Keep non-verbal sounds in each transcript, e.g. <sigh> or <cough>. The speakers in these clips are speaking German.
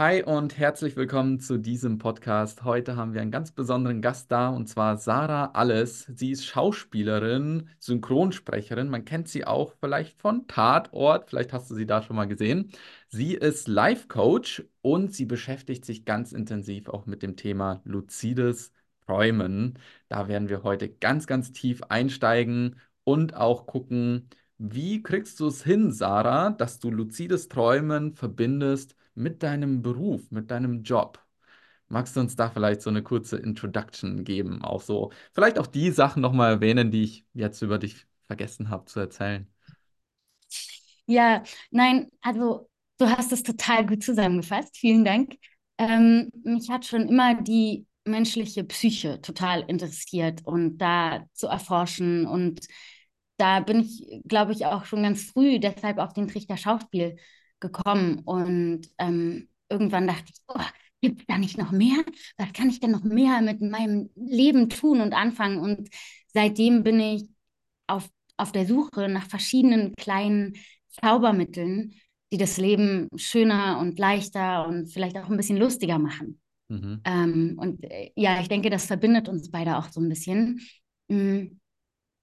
Hi und herzlich willkommen zu diesem Podcast. Heute haben wir einen ganz besonderen Gast da und zwar Sarah Alles. Sie ist Schauspielerin, Synchronsprecherin. Man kennt sie auch vielleicht von Tatort, vielleicht hast du sie da schon mal gesehen. Sie ist Life Coach und sie beschäftigt sich ganz intensiv auch mit dem Thema luzides Träumen. Da werden wir heute ganz, ganz tief einsteigen und auch gucken, wie kriegst du es hin, Sarah, dass du luzides Träumen verbindest mit deinem Beruf, mit deinem Job? Magst du uns da vielleicht so eine kurze Introduction geben? Auch so, vielleicht auch die Sachen nochmal erwähnen, die ich jetzt über dich vergessen habe zu erzählen. Ja, nein, also du hast es total gut zusammengefasst. Vielen Dank. Ähm, mich hat schon immer die menschliche Psyche total interessiert und da zu erforschen und da bin ich, glaube ich, auch schon ganz früh deshalb auf den Trichter Schauspiel gekommen. Und ähm, irgendwann dachte ich, oh, gibt es da nicht noch mehr? Was kann ich denn noch mehr mit meinem Leben tun und anfangen? Und seitdem bin ich auf, auf der Suche nach verschiedenen kleinen Zaubermitteln, die das Leben schöner und leichter und vielleicht auch ein bisschen lustiger machen. Mhm. Ähm, und äh, ja, ich denke, das verbindet uns beide auch so ein bisschen. Mhm.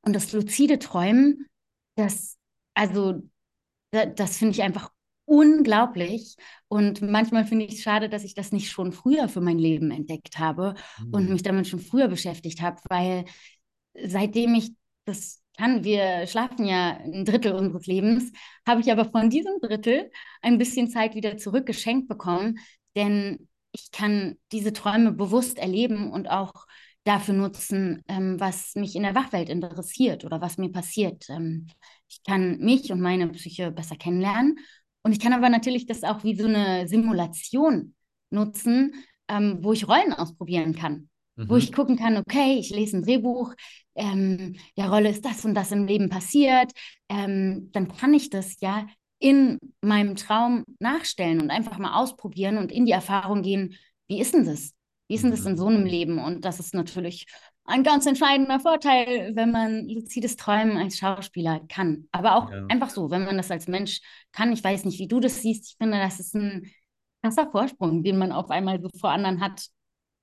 Und das luzide Träumen, das, also, das, das finde ich einfach unglaublich. Und manchmal finde ich es schade, dass ich das nicht schon früher für mein Leben entdeckt habe mhm. und mich damit schon früher beschäftigt habe, weil seitdem ich das kann, wir schlafen ja ein Drittel unseres Lebens, habe ich aber von diesem Drittel ein bisschen Zeit wieder zurückgeschenkt bekommen, denn ich kann diese Träume bewusst erleben und auch dafür nutzen, ähm, was mich in der Wachwelt interessiert oder was mir passiert. Ähm, ich kann mich und meine Psyche besser kennenlernen und ich kann aber natürlich das auch wie so eine Simulation nutzen, ähm, wo ich Rollen ausprobieren kann. Mhm. Wo ich gucken kann, okay, ich lese ein Drehbuch, ähm, der Rolle ist das und das im Leben passiert, ähm, dann kann ich das ja in meinem Traum nachstellen und einfach mal ausprobieren und in die Erfahrung gehen, wie ist denn das? Wie ist denn das in so einem Leben? Und das ist natürlich ein ganz entscheidender Vorteil, wenn man luzides Träumen als Schauspieler kann. Aber auch ja. einfach so, wenn man das als Mensch kann. Ich weiß nicht, wie du das siehst. Ich finde, das ist ein krasser Vorsprung, den man auf einmal so vor anderen hat.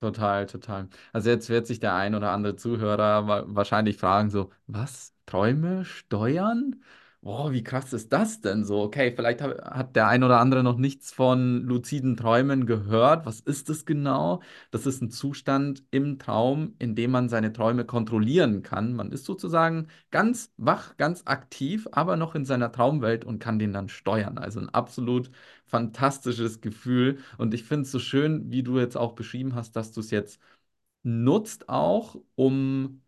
Total, total. Also jetzt wird sich der ein oder andere Zuhörer wahrscheinlich fragen, so, was? Träume steuern? Oh, wie krass ist das denn so? Okay, vielleicht hat der ein oder andere noch nichts von luziden Träumen gehört. Was ist das genau? Das ist ein Zustand im Traum, in dem man seine Träume kontrollieren kann. Man ist sozusagen ganz wach, ganz aktiv, aber noch in seiner Traumwelt und kann den dann steuern. Also ein absolut fantastisches Gefühl. Und ich finde es so schön, wie du jetzt auch beschrieben hast, dass du es jetzt nutzt auch, um,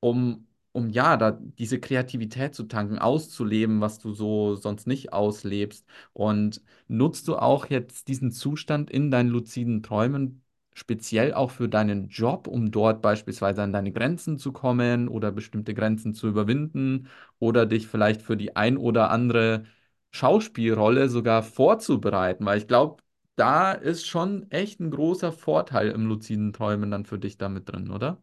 um um ja, da diese Kreativität zu tanken, auszuleben, was du so sonst nicht auslebst. Und nutzt du auch jetzt diesen Zustand in deinen luziden Träumen speziell auch für deinen Job, um dort beispielsweise an deine Grenzen zu kommen oder bestimmte Grenzen zu überwinden oder dich vielleicht für die ein oder andere Schauspielrolle sogar vorzubereiten? Weil ich glaube, da ist schon echt ein großer Vorteil im luziden Träumen dann für dich damit drin, oder?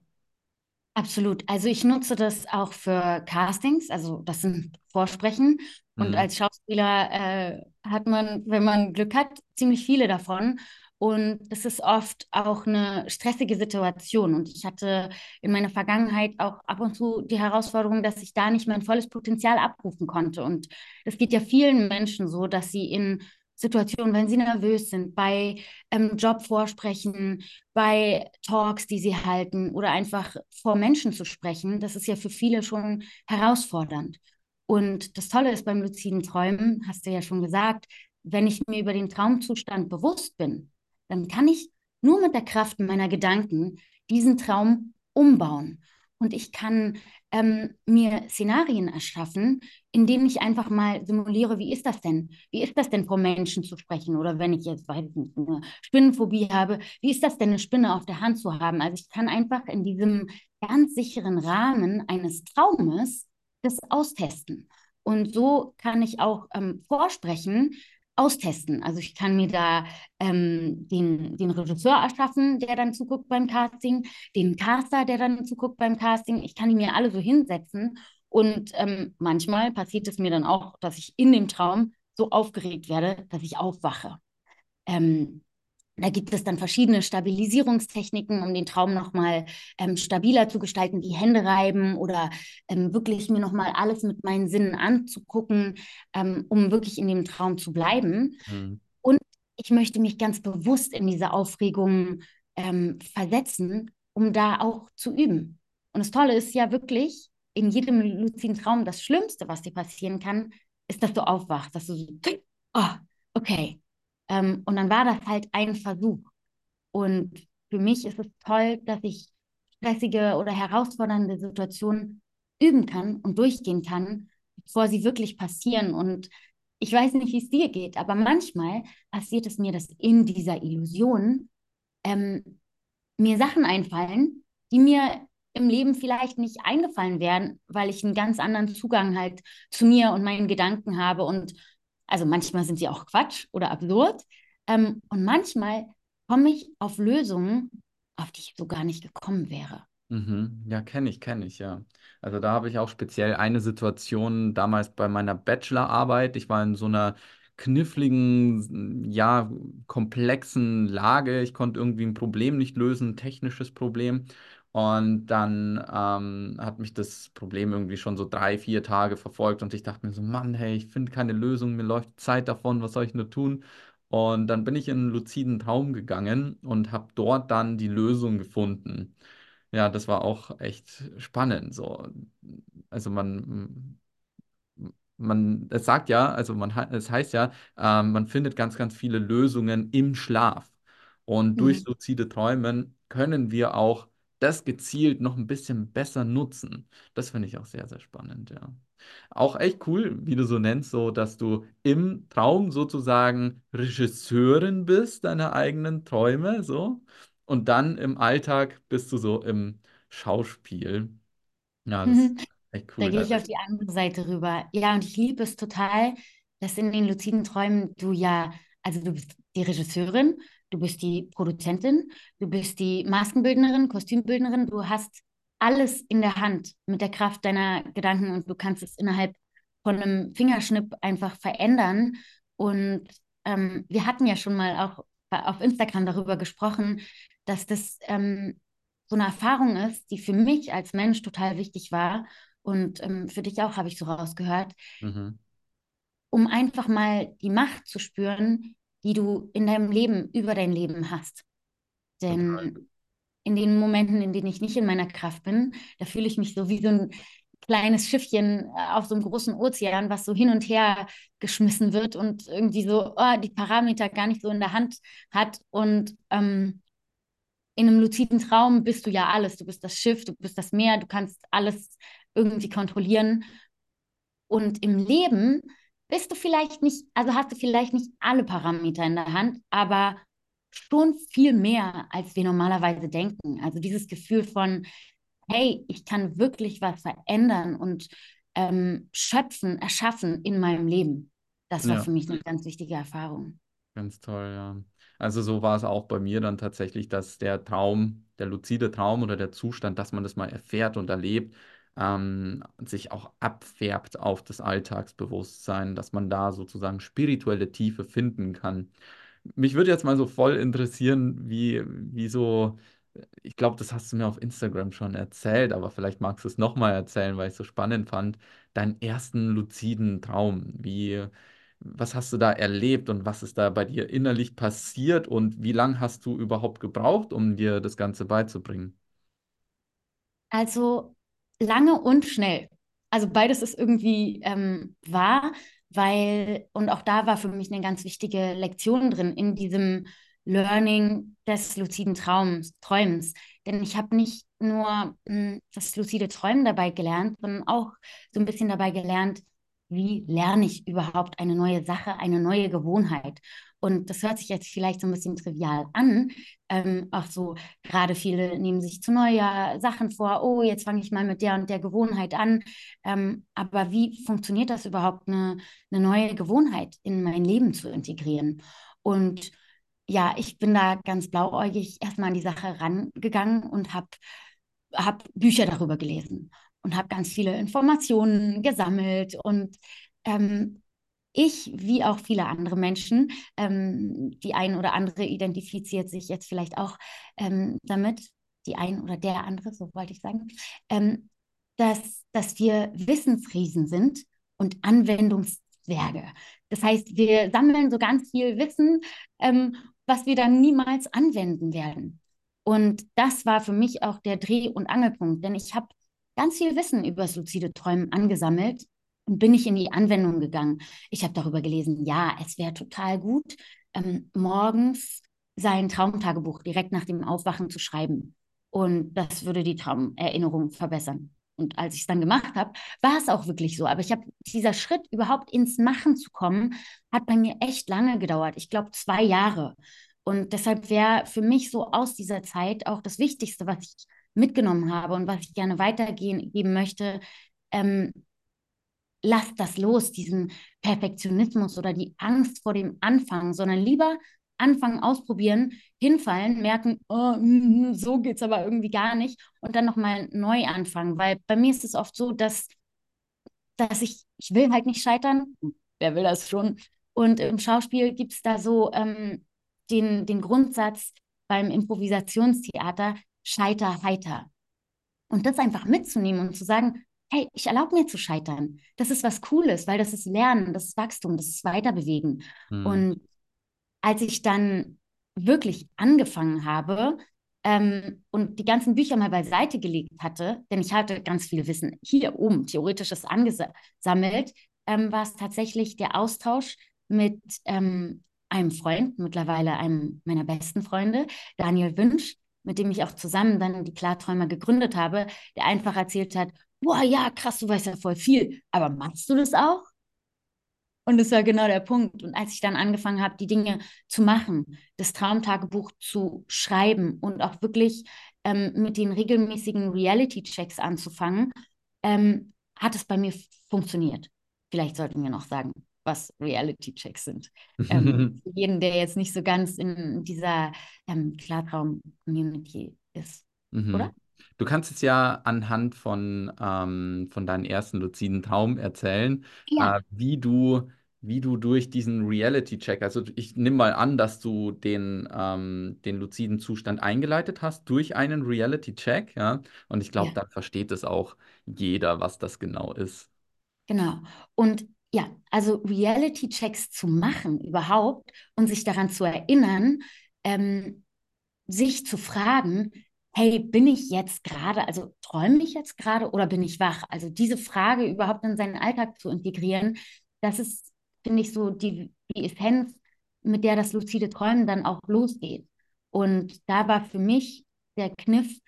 Absolut. Also ich nutze das auch für Castings, also das sind Vorsprechen. Und mhm. als Schauspieler äh, hat man, wenn man Glück hat, ziemlich viele davon. Und es ist oft auch eine stressige Situation. Und ich hatte in meiner Vergangenheit auch ab und zu die Herausforderung, dass ich da nicht mein volles Potenzial abrufen konnte. Und es geht ja vielen Menschen so, dass sie in Situationen, wenn sie nervös sind, bei ähm, Jobvorsprechen, bei Talks, die sie halten oder einfach vor Menschen zu sprechen, das ist ja für viele schon herausfordernd. Und das Tolle ist beim luziden Träumen, hast du ja schon gesagt, wenn ich mir über den Traumzustand bewusst bin, dann kann ich nur mit der Kraft meiner Gedanken diesen Traum umbauen. Und ich kann ähm, mir Szenarien erschaffen, in denen ich einfach mal simuliere, wie ist das denn? Wie ist das denn, vor Menschen zu sprechen? Oder wenn ich jetzt, weiß ich nicht, eine Spinnenphobie habe, wie ist das denn, eine Spinne auf der Hand zu haben? Also ich kann einfach in diesem ganz sicheren Rahmen eines Traumes das austesten. Und so kann ich auch ähm, vorsprechen, austesten. Also ich kann mir da ähm, den, den Regisseur erschaffen, der dann zuguckt beim Casting, den Caster, der dann zuguckt beim Casting. Ich kann die mir alle so hinsetzen. Und ähm, manchmal passiert es mir dann auch, dass ich in dem Traum so aufgeregt werde, dass ich aufwache. ähm, da gibt es dann verschiedene Stabilisierungstechniken, um den Traum nochmal ähm, stabiler zu gestalten, wie Hände reiben oder ähm, wirklich mir nochmal alles mit meinen Sinnen anzugucken, ähm, um wirklich in dem Traum zu bleiben. Mhm. Und ich möchte mich ganz bewusst in diese Aufregung ähm, versetzen, um da auch zu üben. Und das Tolle ist ja wirklich, in jedem luziden Traum, das Schlimmste, was dir passieren kann, ist, dass du aufwachst, dass du so, oh, okay, ähm, und dann war das halt ein Versuch. Und für mich ist es toll, dass ich stressige oder herausfordernde Situationen üben kann und durchgehen kann, bevor sie wirklich passieren. Und ich weiß nicht, wie es dir geht, aber manchmal passiert es mir, dass in dieser Illusion ähm, mir Sachen einfallen, die mir im Leben vielleicht nicht eingefallen wären, weil ich einen ganz anderen Zugang halt zu mir und meinen Gedanken habe und also manchmal sind sie auch Quatsch oder absurd. Ähm, und manchmal komme ich auf Lösungen, auf die ich so gar nicht gekommen wäre. Mhm. Ja, kenne ich, kenne ich, ja. Also da habe ich auch speziell eine Situation damals bei meiner Bachelorarbeit. Ich war in so einer kniffligen, ja, komplexen Lage. Ich konnte irgendwie ein Problem nicht lösen, ein technisches Problem. Und dann ähm, hat mich das Problem irgendwie schon so drei, vier Tage verfolgt und ich dachte mir so, Mann, hey, ich finde keine Lösung, mir läuft Zeit davon, was soll ich nur tun? Und dann bin ich in einen luziden Traum gegangen und habe dort dann die Lösung gefunden. Ja, das war auch echt spannend. So. Also man, man, es sagt ja, also man, es heißt ja, ähm, man findet ganz, ganz viele Lösungen im Schlaf. Und durch Mhm. luzide Träumen können wir auch das gezielt noch ein bisschen besser nutzen. Das finde ich auch sehr, sehr spannend, ja. Auch echt cool, wie du so nennst, so dass du im Traum sozusagen Regisseurin bist deiner eigenen Träume, so. Und dann im Alltag bist du so im Schauspiel. Ja, das ist echt Da cool. gehe Also, ich auf die andere Seite rüber. Ja, und ich liebe es total, dass in den luziden Träumen du ja, also du bist die Regisseurin, du bist die Produzentin, du bist die Maskenbildnerin, Kostümbildnerin, du hast alles in der Hand mit der Kraft deiner Gedanken und du kannst es innerhalb von einem Fingerschnipp einfach verändern. Und ähm, wir hatten ja schon mal auch auf Instagram darüber gesprochen, dass das ähm, so eine Erfahrung ist, die für mich als Mensch total wichtig war und ähm, für dich auch, habe ich so rausgehört, mhm, um einfach mal die Macht zu spüren, die du in deinem Leben, über dein Leben hast. total. Denn in den Momenten, in denen ich nicht in meiner Kraft bin, da fühle ich mich so wie so ein kleines Schiffchen äh, auf so einem großen Ozean, was so hin und her geschmissen wird und irgendwie so oh, die Parameter gar nicht so in der Hand hat. Und ähm, in einem luziden Traum bist du ja alles. Du bist das Schiff, du bist das Meer, du kannst alles irgendwie kontrollieren. Und im Leben bist du vielleicht nicht, also hast du vielleicht nicht alle Parameter in der Hand, aber schon viel mehr, als wir normalerweise denken. Also dieses Gefühl von, hey, ich kann wirklich was verändern und ähm, schöpfen, erschaffen in meinem Leben. Das war Ja. für mich eine ganz wichtige Erfahrung. Ganz toll, ja. Also so war es auch bei mir dann tatsächlich, dass der Traum, der luzide Traum oder der Zustand, dass man das mal erfährt und erlebt, ähm, sich auch abfärbt auf das Alltagsbewusstsein, dass man da sozusagen spirituelle Tiefe finden kann. Mich würde jetzt mal so voll interessieren, wie, wie so, ich glaube, das hast du mir auf Instagram schon erzählt, aber vielleicht magst du es nochmal erzählen, weil ich es so spannend fand, deinen ersten luziden Traum. Wie, was hast du da erlebt und was ist da bei dir innerlich passiert und wie lange hast du überhaupt gebraucht, um dir das Ganze beizubringen? Also lange und schnell. Also beides ist irgendwie ähm, wahr, weil, und auch da war für mich eine ganz wichtige Lektion drin in diesem Learning des luziden Traums, Träumens. Denn ich habe nicht nur mh, das luzide Träumen dabei gelernt, sondern auch so ein bisschen dabei gelernt, wie lerne ich überhaupt eine neue Sache, eine neue Gewohnheit. Und das hört sich jetzt vielleicht so ein bisschen trivial an, ähm, auch so Gerade viele nehmen sich zu Neujahr Sachen vor, oh, jetzt fange ich mal mit der und der Gewohnheit an. Ähm, aber wie funktioniert das überhaupt, eine, eine neue Gewohnheit in mein Leben zu integrieren? Und ja, ich bin da ganz blauäugig erstmal an die Sache rangegangen und habe hab Bücher darüber gelesen und habe ganz viele Informationen gesammelt und ähm, ich, wie auch viele andere Menschen, ähm, die ein oder andere identifiziert sich jetzt vielleicht auch ähm, damit, die ein oder der andere, so wollte ich sagen, ähm, dass, dass wir Wissensriesen sind und Anwendungszwerge. Das heißt, wir sammeln so ganz viel Wissen, ähm, was wir dann niemals anwenden werden. Und das war für mich auch der Dreh- und Angelpunkt, denn ich habe ganz viel Wissen über das luzide Träumen angesammelt bin ich in die Anwendung gegangen. Ich habe darüber gelesen, ja, es wäre total gut, ähm, morgens sein Traumtagebuch direkt nach dem Aufwachen zu schreiben. Und das würde die Traumerinnerung verbessern. Und als ich es dann gemacht habe, war es auch wirklich so. Aber ich habe dieser Schritt überhaupt ins Machen zu kommen, hat bei mir echt lange gedauert. Ich glaube zwei Jahre. Und deshalb wäre für mich so aus dieser Zeit auch das Wichtigste, was ich mitgenommen habe und was ich gerne weitergeben möchte, ähm, lasst das los, diesen Perfektionismus oder die Angst vor dem Anfang, sondern lieber anfangen, ausprobieren, hinfallen, merken, oh, <laughs> so geht es aber irgendwie gar nicht und dann nochmal neu anfangen. Weil bei mir ist es oft so, dass, dass ich, ich will halt nicht scheitern. Wer will das schon? Und im Schauspiel gibt es da so ähm, den, den Grundsatz beim Improvisationstheater, scheiter heiter. Und das einfach mitzunehmen und zu sagen, hey, ich erlaube mir zu scheitern. Das ist was Cooles, weil das ist Lernen, das ist Wachstum, das ist Weiterbewegen. Mhm. Und als ich dann wirklich angefangen habe ähm, und die ganzen Bücher mal beiseite gelegt hatte, denn ich hatte ganz viel Wissen hier oben, theoretisches angesammelt, ähm, war es tatsächlich der Austausch mit ähm, einem Freund, mittlerweile einem meiner besten Freunde, Daniel Wünsch, mit dem ich auch zusammen dann die Klarträumer gegründet habe, der einfach erzählt hat, boah, ja, krass, du weißt ja voll viel, aber machst du das auch? Und das war genau der Punkt. Und als ich dann angefangen habe, die Dinge zu machen, das Traumtagebuch zu schreiben und auch wirklich ähm, mit den regelmäßigen Reality-Checks anzufangen, ähm, hat es bei mir funktioniert. Vielleicht sollten wir noch sagen, was Reality-Checks sind. ähm, <laughs> für jeden, der jetzt nicht so ganz in dieser ähm, Klartraum-Community ist, mhm. oder? Du kannst es ja anhand von, ähm, von deinen ersten luziden Traum erzählen, ja. äh, wie du wie du durch diesen Reality-Check, also ich nehme mal an, dass du den, ähm, den luziden Zustand eingeleitet hast durch einen Reality-Check, ja. Und ich glaube, ja. dann versteht es auch jeder, was das genau ist. Genau. Und ja, also Reality-Checks zu machen überhaupt und sich daran zu erinnern, ähm, sich zu fragen, hey, bin ich jetzt gerade, also träume ich jetzt gerade oder bin ich wach? Also diese Frage überhaupt in seinen Alltag zu integrieren, das ist finde ich, so die, die Essenz, mit der das luzide Träumen dann auch losgeht. Und da war für mich der Kniff,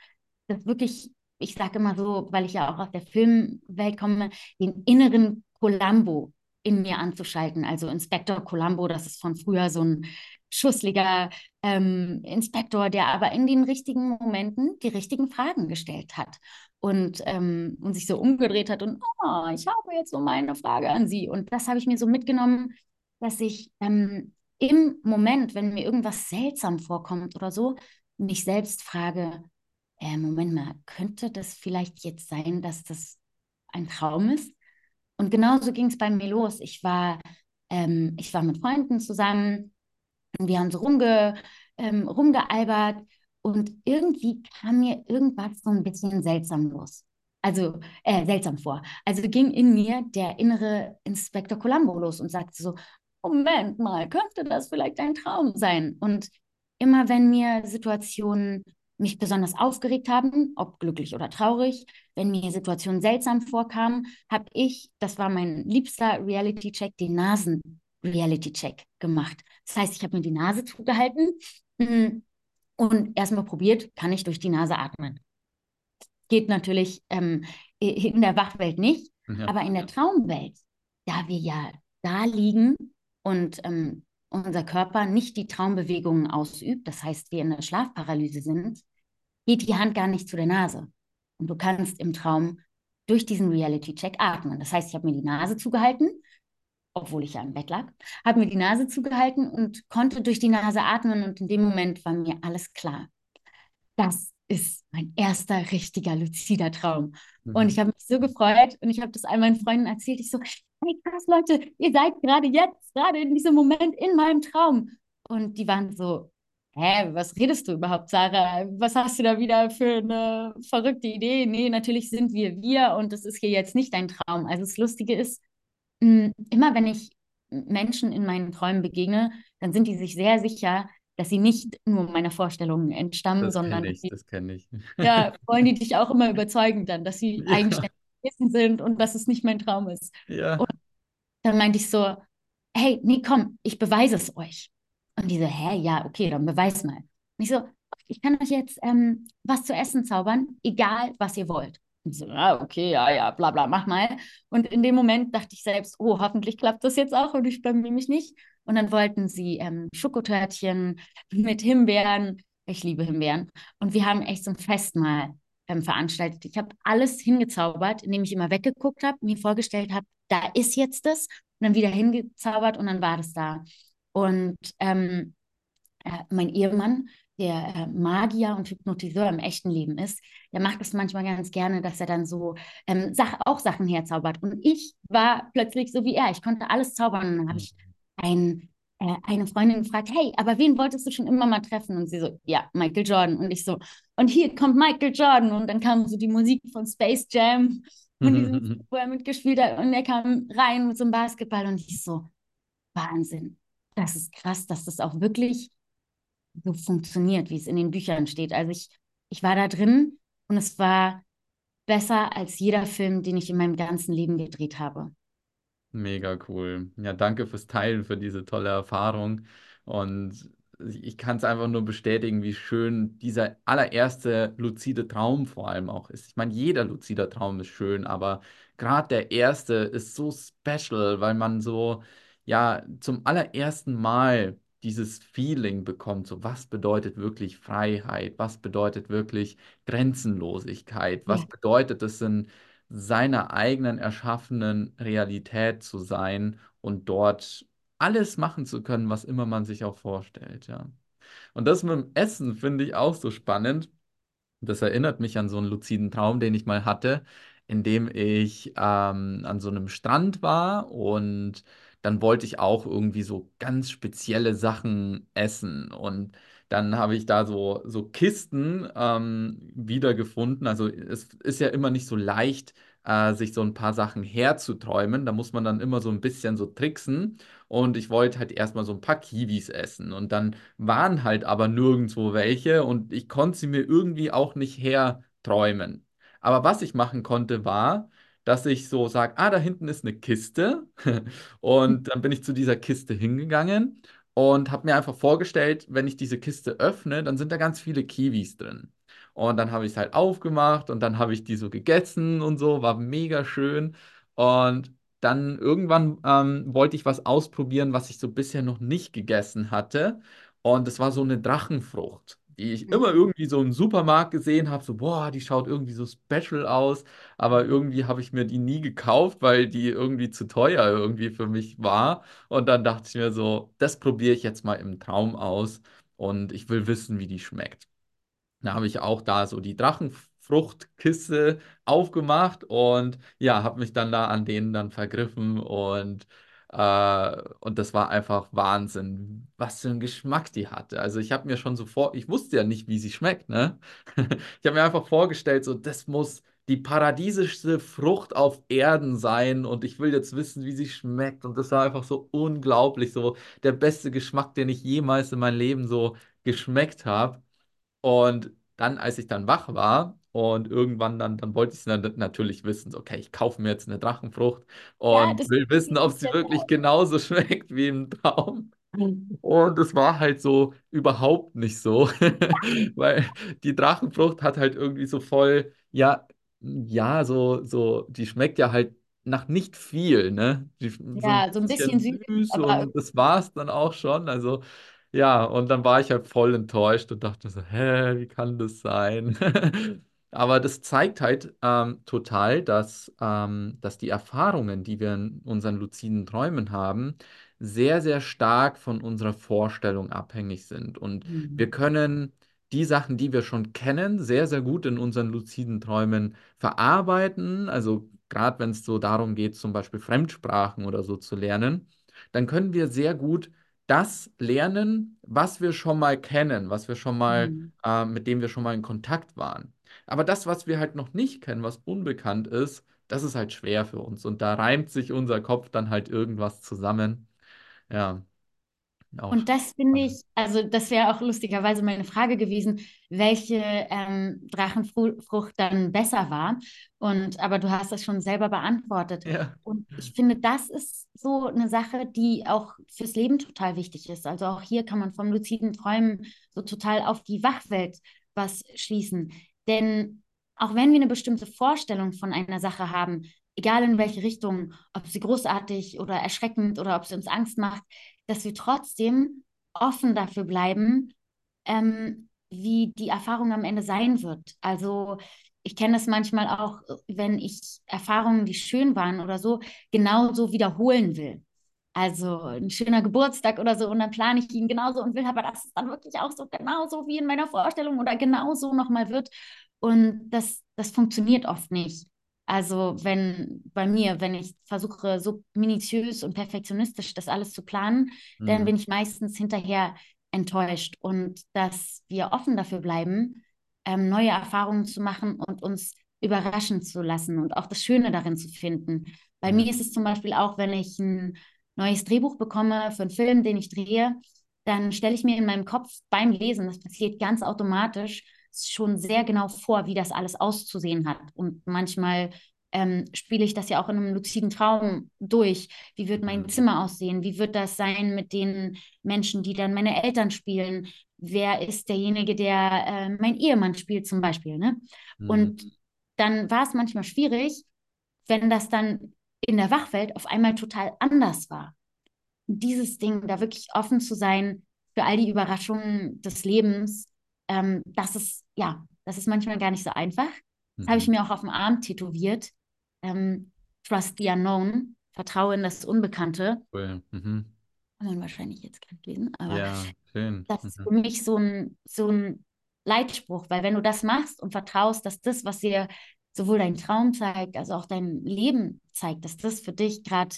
das wirklich, ich sage immer so, weil ich ja auch aus der Filmwelt komme, den inneren Columbo in mir anzuschalten. Also Inspektor Columbo, das ist von früher so ein schussliger ähm, Inspektor, der aber in den richtigen Momenten die richtigen Fragen gestellt hat und, ähm, und sich so umgedreht hat und oh, ich habe jetzt so meine Frage an Sie. Und das habe ich mir so mitgenommen, dass ich ähm, im Moment, wenn mir irgendwas seltsam vorkommt oder so, mich selbst frage, äh, Moment mal, könnte das vielleicht jetzt sein, dass das ein Traum ist? Und genauso ging es bei mir los. Ich war, ähm, ich war mit Freunden zusammen und wir haben so rumge, ähm, rumgealbert und irgendwie kam mir irgendwas so ein bisschen seltsam los. Also äh, seltsam vor. Also ging in mir der innere Inspektor Columbo los und sagte so, Moment mal, könnte das vielleicht ein Traum sein? Und immer wenn mir Situationen mich besonders aufgeregt haben, ob glücklich oder traurig, wenn mir Situationen seltsam vorkamen, habe ich, das war mein liebster Reality-Check, den Nasen-Reality-Check gemacht. Das heißt, ich habe mir die Nase zugehalten hm, und erstmal probiert, kann ich durch die Nase atmen. Geht natürlich ähm, in der Wachwelt nicht, ja. aber in der Traumwelt, da wir ja da liegen und ähm, unser Körper nicht die Traumbewegungen ausübt, das heißt, wir in der Schlafparalyse sind, geht die Hand gar nicht zu der Nase. Und du kannst im Traum durch diesen Reality-Check atmen. Das heißt, ich habe mir die Nase zugehalten, obwohl ich ja im Bett lag, habe mir die Nase zugehalten und konnte durch die Nase atmen und in dem Moment war mir alles klar. Das ist mein erster richtiger luzider Traum. Und ich Mhm. habe mich so gefreut und ich habe das all meinen Freunden erzählt. Ich so, hey krass, Leute, ihr seid gerade jetzt, gerade in diesem Moment in meinem Traum. Und die waren so, hä, was redest du überhaupt, Sarah? Was hast du da wieder für eine verrückte Idee? Nee, natürlich sind wir wir und das ist hier jetzt nicht dein Traum. Also das Lustige ist, immer wenn ich Menschen in meinen Träumen begegne, dann sind die sich sehr sicher, dass sie nicht nur meiner Vorstellungen entstammen, Das sondern kenne ich, die, das kenne ich. ja, <laughs> wollen die dich auch immer überzeugen dann, dass sie Ja, eigenständig sind und dass es nicht mein Traum ist. ja. Und dann meinte ich so, hey, nee, komm, ich beweise es euch. Und die so, hä, ja, okay, dann beweis mal. Und ich so, ich kann euch jetzt ähm, was zu essen zaubern, egal was ihr wollt. Und so, ja, okay, ja, ja, bla bla, mach mal. Und in dem Moment dachte ich selbst, oh, hoffentlich klappt das jetzt auch und ich blamier mich nicht. Und dann wollten sie ähm, Schokotörtchen mit Himbeeren. Ich liebe Himbeeren. Und wir haben echt so ein Festmahl ähm, veranstaltet. Ich habe alles hingezaubert, indem ich immer weggeguckt habe, mir vorgestellt habe, da ist jetzt das und dann wieder hingezaubert und dann war das da. Und ähm, äh, mein Ehemann, der äh, Magier und Hypnotiseur im echten Leben ist, der macht es manchmal ganz gerne, dass er dann so ähm, Sach auch Sachen herzaubert. Und ich war plötzlich so wie er. Ich konnte alles zaubern. Und dann habe ich ein, äh, eine Freundin gefragt, hey, aber wen wolltest du schon immer mal treffen? Und sie so, ja, Michael Jordan. Und ich so, und hier kommt Michael Jordan. Und dann kam so die Musik von Space Jam und diesem, wo er mitgespielt hat. Und er kam rein mit so einem Basketball. Und ich so, Wahnsinn. Das ist krass, dass das auch wirklich so funktioniert, wie es in den Büchern steht. Also ich, ich war da drin und es war besser als jeder Film, den ich in meinem ganzen Leben gedreht habe. Mega cool. Ja, danke fürs Teilen, für diese tolle Erfahrung. Und ich kann es einfach nur bestätigen, wie schön dieser allererste luzide Traum vor allem auch ist. Ich meine, jeder luzide Traum ist schön, aber gerade der erste ist so special, weil man so, ja, zum allerersten Mal dieses Feeling bekommt, so was bedeutet wirklich Freiheit, was bedeutet wirklich Grenzenlosigkeit, Ja, was bedeutet es in seiner eigenen erschaffenen Realität zu sein und dort alles machen zu können, was immer man sich auch vorstellt, ja. Und das mit dem Essen finde ich auch so spannend. Das erinnert mich an so einen luziden Traum, den ich mal hatte, in dem ich ähm, an so einem Strand war und dann wollte ich auch irgendwie so ganz spezielle Sachen essen. Und dann habe ich da so, so Kisten ähm, wiedergefunden. Also es ist ja immer nicht so leicht, äh, sich so ein paar Sachen herzuträumen. Da muss man dann immer so ein bisschen so tricksen. Und ich wollte halt erstmal so ein paar Kiwis essen. Und dann waren halt aber nirgendwo welche und ich konnte sie mir irgendwie auch nicht herträumen. Aber was ich machen konnte, war, dass ich so sage, ah, da hinten ist eine Kiste. <laughs> Und dann bin ich zu dieser Kiste hingegangen und habe mir einfach vorgestellt, wenn ich diese Kiste öffne, dann sind da ganz viele Kiwis drin. Und dann habe ich es halt aufgemacht und dann habe ich die so gegessen und so, war mega schön. Und dann irgendwann ähm, wollte ich was ausprobieren, was ich so bisher noch nicht gegessen hatte. Und es war so eine Drachenfrucht, die ich immer irgendwie so im Supermarkt gesehen habe. So, boah, die schaut irgendwie so special aus. Aber irgendwie habe ich mir die nie gekauft, weil die irgendwie zu teuer irgendwie für mich war. Und dann dachte ich mir so, das probiere ich jetzt mal im Traum aus. Und ich will wissen, wie die schmeckt. Da habe ich auch da so die Drachenfruchtkiste aufgemacht und ja, habe mich dann da an denen dann vergriffen und, äh, und das war einfach Wahnsinn, was für einen Geschmack die hatte. Also ich habe mir schon so vor, ich wusste ja nicht, wie sie schmeckt, ne? <laughs> Ich habe mir einfach vorgestellt, so das muss die paradiesischste Frucht auf Erden sein und ich will jetzt wissen, wie sie schmeckt und das war einfach so unglaublich, so der beste Geschmack, den ich jemals in meinem Leben so geschmeckt habe. Und dann, als ich dann wach war und irgendwann dann, dann wollte ich dann natürlich wissen, so, okay, ich kaufe mir jetzt eine Drachenfrucht ja und das will wissen, ob sie wirklich genauso <laughs> schmeckt wie im Traum. Und es war halt so überhaupt nicht so, <laughs> weil die Drachenfrucht hat halt irgendwie so voll, ja, ja, so, so, die schmeckt ja halt nach nicht viel, ne? Die, so ein ja so ein bisschen bisschen süß, und das war es dann auch schon. Also ja, und dann war ich halt voll enttäuscht und dachte so, hä, wie kann das sein? <laughs> Aber das zeigt halt ähm, total, dass, ähm, dass die Erfahrungen, die wir in unseren luziden Träumen haben, sehr, sehr stark von unserer Vorstellung abhängig sind. Und wir Mhm. können die Sachen, die wir schon kennen, sehr, sehr gut in unseren luziden Träumen verarbeiten. Also gerade wenn es so darum geht, zum Beispiel Fremdsprachen oder so zu lernen, dann können wir sehr gut das lernen, was wir schon mal kennen, was wir schon mal, Mhm. äh, mit dem wir schon mal in Kontakt waren. Aber das, was wir halt noch nicht kennen, was unbekannt ist, das ist halt schwer für uns. Und da reimt sich unser Kopf dann halt irgendwas zusammen. Ja, auch Und das finde ich, also das wäre auch lustigerweise meine Frage gewesen, welche ähm, Drachenfrucht dann besser war. Und aber du hast das schon selber beantwortet. Ja. Und ich finde, das ist so eine Sache, die auch fürs Leben total wichtig ist. Also auch hier kann man vom luziden Träumen so total auf die Wachwelt was schließen. Denn auch wenn wir eine bestimmte Vorstellung von einer Sache haben, egal in welche Richtung, ob sie großartig oder erschreckend oder ob sie uns Angst macht, dass wir trotzdem offen dafür bleiben, ähm, wie die Erfahrung am Ende sein wird. Also ich kenne das manchmal auch, wenn ich Erfahrungen, die schön waren oder so, genauso wiederholen will. Also ein schöner Geburtstag oder so und dann plane ich ihn genauso und will aber, dass es dann wirklich auch so genauso wie in meiner Vorstellung oder genauso nochmal wird. Und das, das funktioniert oft nicht. Also wenn bei mir, wenn ich versuche, so minutiös und perfektionistisch das alles zu planen, dann Mhm. bin ich meistens hinterher enttäuscht. Und dass wir offen dafür bleiben, ähm, neue Erfahrungen zu machen und uns überraschen zu lassen und auch das Schöne darin zu finden. Bei Ja. mir ist es zum Beispiel auch, wenn ich ein neues Drehbuch bekomme für einen Film, den ich drehe, dann stelle ich mir in meinem Kopf beim Lesen, das passiert ganz automatisch, schon sehr genau vor, wie das alles auszusehen hat. Und manchmal ähm, spiele ich das ja auch in einem luziden Traum durch. Wie wird mein Mhm. Zimmer aussehen? Wie wird das sein mit den Menschen, die dann meine Eltern spielen? Wer ist derjenige, der äh, mein Ehemann spielt zum Beispiel? Ne? Und Mhm. dann war es manchmal schwierig, wenn das dann in der Wachwelt auf einmal total anders war. Und dieses Ding, da wirklich offen zu sein für all die Überraschungen des Lebens, ähm, das ist, ja, das ist manchmal gar nicht so einfach. Das habe ich Mhm. mir auch auf dem Arm tätowiert. Ähm, Trust the Unknown, Vertraue in das Unbekannte. Cool. Mhm. Kann man wahrscheinlich jetzt gar nicht lesen, aber Ja, schön. das ist für Mhm. mich so ein, so ein Leitspruch, weil wenn du das machst und vertraust, dass das, was dir sowohl dein Traum zeigt, als auch dein Leben zeigt, dass das für dich gerade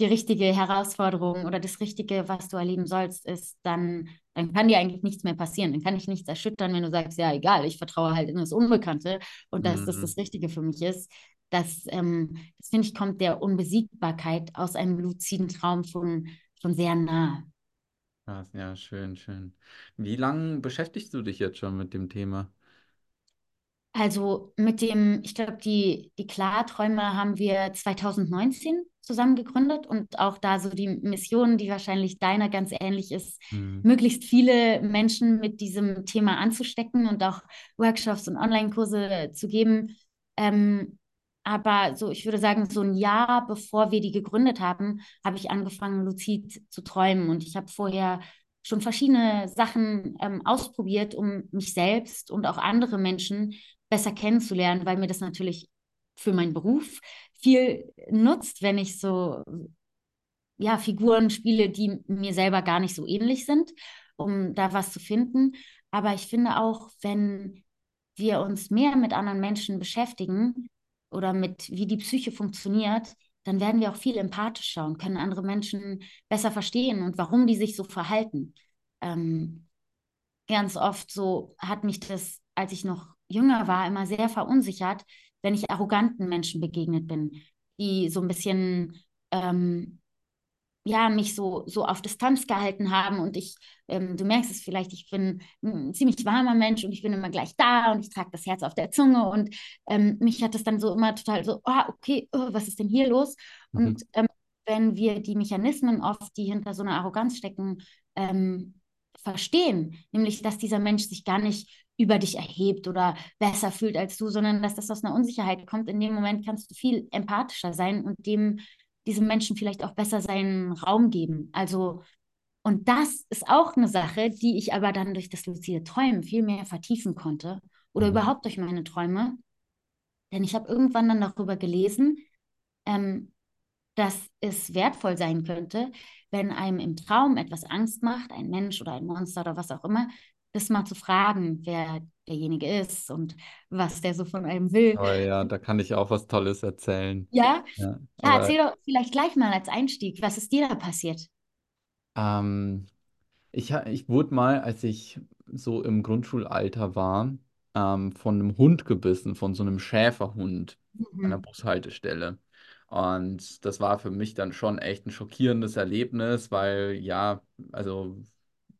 die richtige Herausforderung oder das Richtige, was du erleben sollst, ist, dann, dann kann dir eigentlich nichts mehr passieren. Dann kann dich nichts erschüttern, wenn du sagst, ja, egal, ich vertraue halt in das Unbekannte und dass das Mhm. das Richtige für mich ist. Das, ähm, das finde ich, kommt der Unbesiegbarkeit aus einem luziden Traum schon, schon sehr nah. Krass, ja, schön, schön. Wie lange beschäftigst du dich jetzt schon mit dem Thema? Also mit dem, ich glaube, die, die Klarträume haben wir 2019 zusammen gegründet und auch da so die Mission, die wahrscheinlich deiner ganz ähnlich ist, Mhm. möglichst viele Menschen mit diesem Thema anzustecken und auch Workshops und Online-Kurse zu geben. Ähm, aber so, ich würde sagen, so ein Jahr bevor wir die gegründet haben, habe ich angefangen, luzid zu träumen. Und ich habe vorher schon verschiedene Sachen ähm, ausprobiert, um mich selbst und auch andere Menschen besser kennenzulernen, weil mir das natürlich für meinen Beruf viel nutzt, wenn ich so ja, Figuren spiele, die mir selber gar nicht so ähnlich sind, um da was zu finden. Aber ich finde auch, wenn wir uns mehr mit anderen Menschen beschäftigen oder mit, wie die Psyche funktioniert, dann werden wir auch viel empathischer und können andere Menschen besser verstehen und warum die sich so verhalten. Ähm, ganz oft so hat mich das, als ich noch jünger war, immer sehr verunsichert, wenn ich arroganten Menschen begegnet bin, die so ein bisschen ähm, ja, mich so, so auf Distanz gehalten haben und ich, ähm, du merkst es vielleicht, ich bin ein ziemlich warmer Mensch und ich bin immer gleich da und ich trage das Herz auf der Zunge und ähm, mich hat das dann so immer total so, oh, okay, oh, was ist denn hier los? Mhm. Und ähm, wenn wir die Mechanismen oft, die hinter so einer Arroganz stecken, ähm, verstehen, nämlich, dass dieser Mensch sich gar nicht über dich erhebt oder besser fühlt als du, sondern dass das aus einer Unsicherheit kommt, in dem Moment kannst du viel empathischer sein und dem diesem Menschen vielleicht auch besser seinen Raum geben. Also, und das ist auch eine Sache, die ich aber dann durch das luzide Träumen viel mehr vertiefen konnte oder Mhm. überhaupt durch meine Träume. Denn ich habe irgendwann dann darüber gelesen, ähm, dass es wertvoll sein könnte, wenn einem im Traum etwas Angst macht, ein Mensch oder ein Monster oder was auch immer, das mal zu fragen, wer derjenige ist und was der so von einem will. Aber ja, da kann ich auch was Tolles erzählen. Ja? Ja, Ja, erzähl doch vielleicht gleich mal als Einstieg, was ist dir da passiert? ähm, Ich, ich wurde mal, als ich so im Grundschulalter war, ähm, von einem Hund gebissen, von so einem Schäferhund an der Mhm. Bushaltestelle. Und das war für mich dann schon echt ein schockierendes Erlebnis, weil ja, also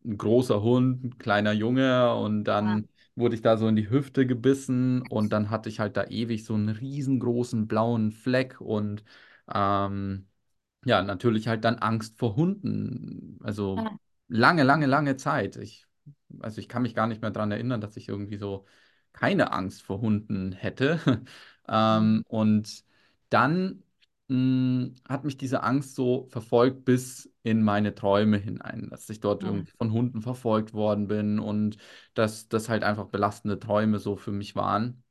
ein großer Hund, ein kleiner Junge und Ja. dann wurde ich da so in die Hüfte gebissen und dann hatte ich halt da ewig so einen riesengroßen blauen Fleck und ähm, ja, natürlich halt dann Angst vor Hunden. Also Ja. lange, lange, lange Zeit. Ich, also ich kann mich gar nicht mehr daran erinnern, dass ich irgendwie so keine Angst vor Hunden hätte. <laughs> Mhm. Ähm, und dann mh, hat mich diese Angst so verfolgt bis in meine Träume hinein, dass ich dort Ja. irgendwie von Hunden verfolgt worden bin und dass das halt einfach belastende Träume so für mich waren.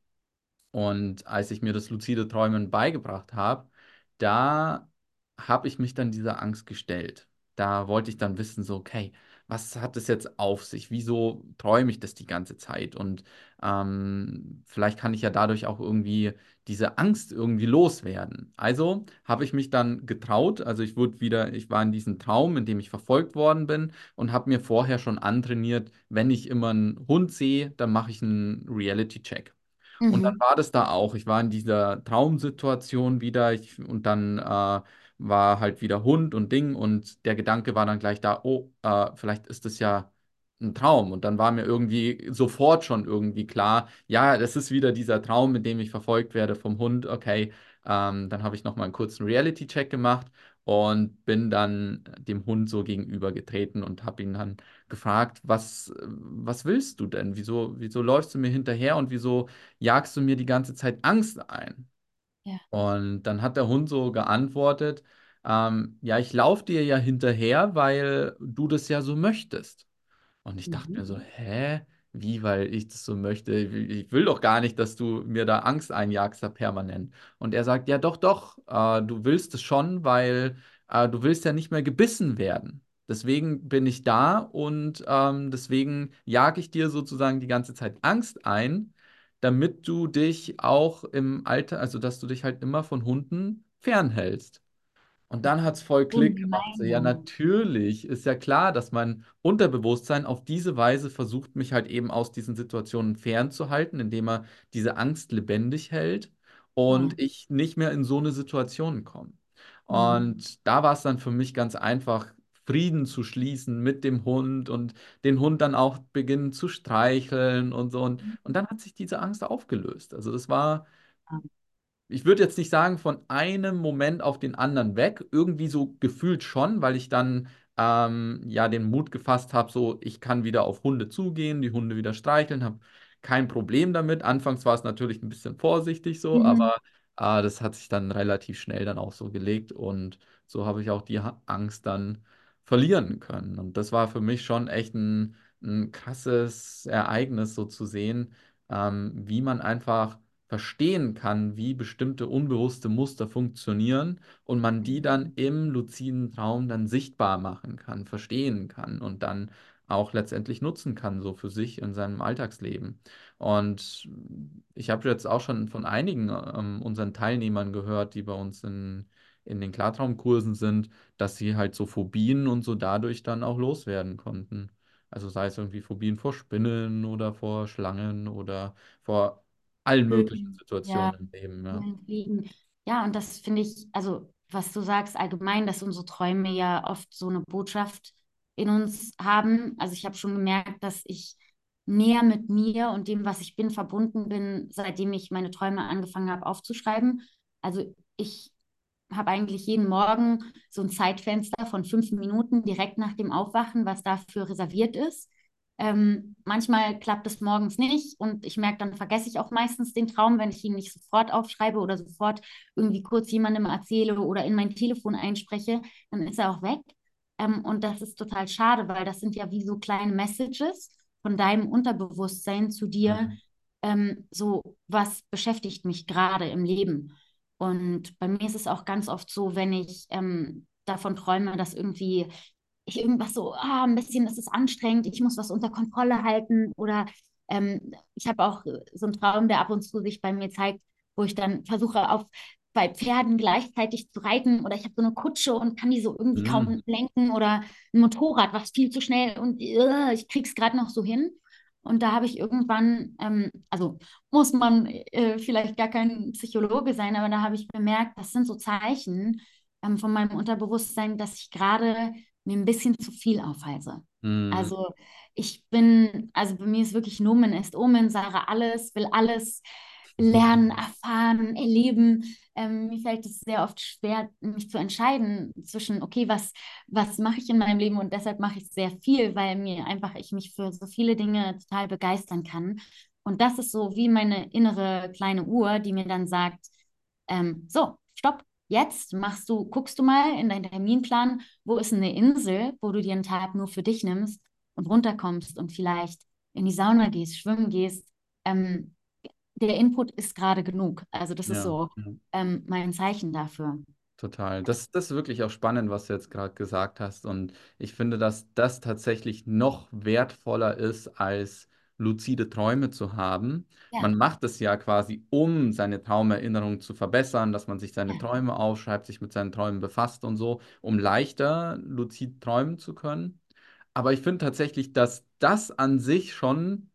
Und als ich mir das luzide Träumen beigebracht habe, da habe ich mich dann dieser Angst gestellt. Da wollte ich dann wissen, so, okay, was hat es jetzt auf sich? Wieso träume ich das die ganze Zeit? Und ähm, vielleicht kann ich ja dadurch auch irgendwie diese Angst irgendwie loswerden. Also habe ich mich dann getraut, also ich wurde wieder, ich war in diesem Traum, in dem ich verfolgt worden bin und habe mir vorher schon antrainiert, wenn ich immer einen Hund sehe, dann mache ich einen Reality-Check. Und dann Mhm. war das da auch. Ich war in dieser Traumsituation wieder ich, und dann äh, war halt wieder Hund und Ding und der Gedanke war dann gleich da, oh, äh, vielleicht ist das ja ein Traum. Und dann war mir irgendwie sofort schon irgendwie klar, ja, das ist wieder dieser Traum, in dem ich verfolgt werde vom Hund. Okay, ähm, dann habe ich nochmal einen kurzen Reality-Check gemacht und bin dann dem Hund so gegenübergetreten und habe ihn dann gefragt, was, was willst du denn? Wieso, wieso läufst du mir hinterher und wieso jagst du mir die ganze Zeit Angst ein? Ja. Und dann hat der Hund so geantwortet, ähm, ja, ich laufe dir ja hinterher, weil du das ja so möchtest. Und ich dachte Mhm. mir so, hä? Wie, weil ich das so möchte? Ich will ich will doch gar nicht, dass du mir da Angst einjagst, da permanent. Und er sagt, ja, doch, doch, äh, du willst es schon, weil äh, du willst ja nicht mehr gebissen werden. Deswegen bin ich da und ähm, deswegen jage ich dir sozusagen die ganze Zeit Angst ein, damit du dich auch im Alter, also dass du dich halt immer von Hunden fernhältst. Und dann hat es voll Oh Klick gemacht. So, ja, natürlich ist ja klar, dass mein Unterbewusstsein auf diese Weise versucht, mich halt eben aus diesen Situationen fernzuhalten, indem er diese Angst lebendig hält Ja. und ich nicht mehr in so eine Situation komme. Mhm. Und da war es dann für mich ganz einfach, Frieden zu schließen mit dem Hund und den Hund dann auch beginnen zu streicheln und so. Und, und dann hat sich diese Angst aufgelöst. Also das war ich würde jetzt nicht sagen, von einem Moment auf den anderen weg. Irgendwie so gefühlt schon, weil ich dann ähm, ja den Mut gefasst habe, so ich kann wieder auf Hunde zugehen, die Hunde wieder streicheln, habe kein Problem damit. Anfangs war es natürlich ein bisschen vorsichtig so, Mhm. aber äh, das hat sich dann relativ schnell dann auch so gelegt und so habe ich auch die Ha- Angst dann verlieren können. Und das war für mich schon echt ein, ein krasses Ereignis, so zu sehen, ähm, wie man einfach verstehen kann, wie bestimmte unbewusste Muster funktionieren und man die dann im luziden Traum dann sichtbar machen kann, verstehen kann und dann auch letztendlich nutzen kann, so für sich in seinem Alltagsleben. Und ich habe jetzt auch schon von einigen ähm, unseren Teilnehmern gehört, die bei uns in, in den Klartraumkursen sind, dass sie halt so Phobien und so dadurch dann auch loswerden konnten. Also sei es irgendwie Phobien vor Spinnen oder vor Schlangen oder vor allen möglichen Schön. Ja. Situationen im Leben, ja. Ja, und das finde ich, also was du sagst allgemein, dass unsere Träume ja oft so eine Botschaft in uns haben. Also ich habe schon gemerkt, dass ich näher mit mir und dem, was ich bin, verbunden bin, seitdem ich meine Träume angefangen habe aufzuschreiben. Also ich habe eigentlich jeden Morgen so ein Zeitfenster von fünf Minuten direkt nach dem Aufwachen, was dafür reserviert ist. Ähm, manchmal klappt es morgens nicht und ich merke, dann vergesse ich auch meistens den Traum, wenn ich ihn nicht sofort aufschreibe oder sofort irgendwie kurz jemandem erzähle oder in mein Telefon einspreche, dann ist er auch weg. Ähm, und das ist total schade, weil das sind ja wie so kleine Messages von deinem Unterbewusstsein zu dir. Mhm. Ähm, so, was beschäftigt mich gerade im Leben? Und bei mir ist es auch ganz oft so, wenn ich ähm, davon träume, dass irgendwie ich irgendwas so, ah, ein bisschen, das ist anstrengend, ich muss was unter Kontrolle halten oder ähm, ich habe auch so einen Traum, der ab und zu sich bei mir zeigt, wo ich dann versuche, auf zwei Pferden gleichzeitig zu reiten oder ich habe so eine Kutsche und kann die so irgendwie Mhm. kaum lenken oder ein Motorrad, was viel zu schnell und uh, ich krieg's gerade noch so hin. Und da habe ich irgendwann, ähm, also muss man äh, vielleicht gar kein Psychologe sein, aber da habe ich bemerkt, das sind so Zeichen ähm, von meinem Unterbewusstsein, dass ich gerade mir ein bisschen zu viel aufhalse. Mhm. Also ich bin, also bei mir ist wirklich Nomen est Omen, sage alles, will alles lernen, erfahren, erleben. Ähm, mir fällt es sehr oft schwer, mich zu entscheiden zwischen, okay, was, was mache ich in meinem Leben und deshalb mache ich sehr viel, weil mir einfach ich mich für so viele Dinge total begeistern kann. Und das ist so wie meine innere kleine Uhr, die mir dann sagt, ähm, so, stopp, jetzt machst du, guckst du mal in deinen Terminplan, wo ist eine Insel, wo du dir einen Tag nur für dich nimmst und runterkommst und vielleicht in die Sauna gehst, schwimmen gehst. Ähm, der Input ist gerade genug. Also das ist Ja. so ja. ähm, mein Zeichen dafür. Total. Das, das ist wirklich auch spannend, was du jetzt gerade gesagt hast. Und ich finde, dass das tatsächlich noch wertvoller ist, als luzide Träume zu haben. Ja, Man macht es ja quasi, um seine Traumerinnerung zu verbessern, dass man sich seine Träume aufschreibt, sich mit seinen Träumen befasst und so, um leichter luzid träumen zu können. Aber ich finde tatsächlich, dass das an sich schon